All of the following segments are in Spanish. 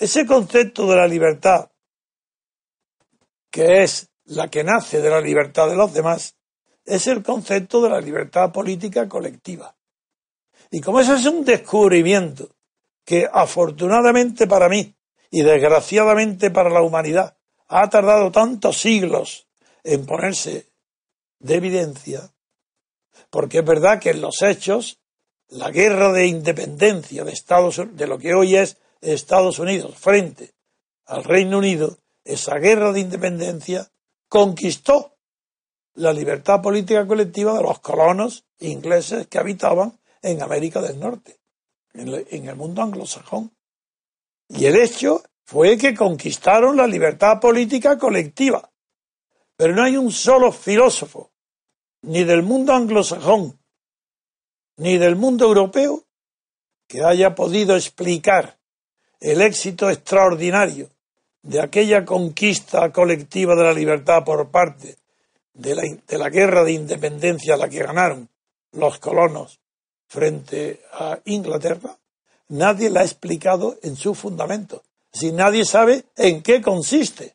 Ese concepto de la libertad, que es la que nace de la libertad de los demás, es el concepto de la libertad política colectiva. Y como ese es un descubrimiento que afortunadamente para mí y desgraciadamente para la humanidad ha tardado tantos siglos en ponerse de evidencia, porque es verdad que en los hechos la guerra de independencia de Estados de lo que hoy es Estados Unidos frente al Reino Unido, esa guerra de independencia conquistó la libertad política colectiva de los colonos ingleses que habitaban en América del Norte, en el mundo anglosajón. Y el hecho fue que conquistaron la libertad política colectiva. Pero no hay un solo filósofo, ni del mundo anglosajón, ni del mundo europeo, que haya podido explicar el éxito extraordinario de aquella conquista colectiva de la libertad por parte de la, de la guerra de independencia la que ganaron los colonos frente a Inglaterra, nadie la ha explicado en su fundamento. Si nadie sabe en qué consiste.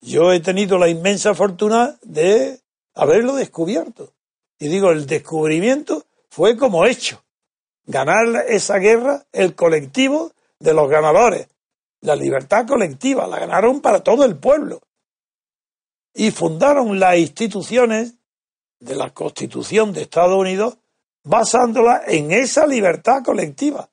Yo he tenido la inmensa fortuna de haberlo descubierto. Y digo, el descubrimiento fue como hecho. Ganar esa guerra, el colectivo, de los ganadores. La libertad colectiva la ganaron para todo el pueblo. Y fundaron las instituciones de la Constitución de Estados Unidos basándola en esa libertad colectiva.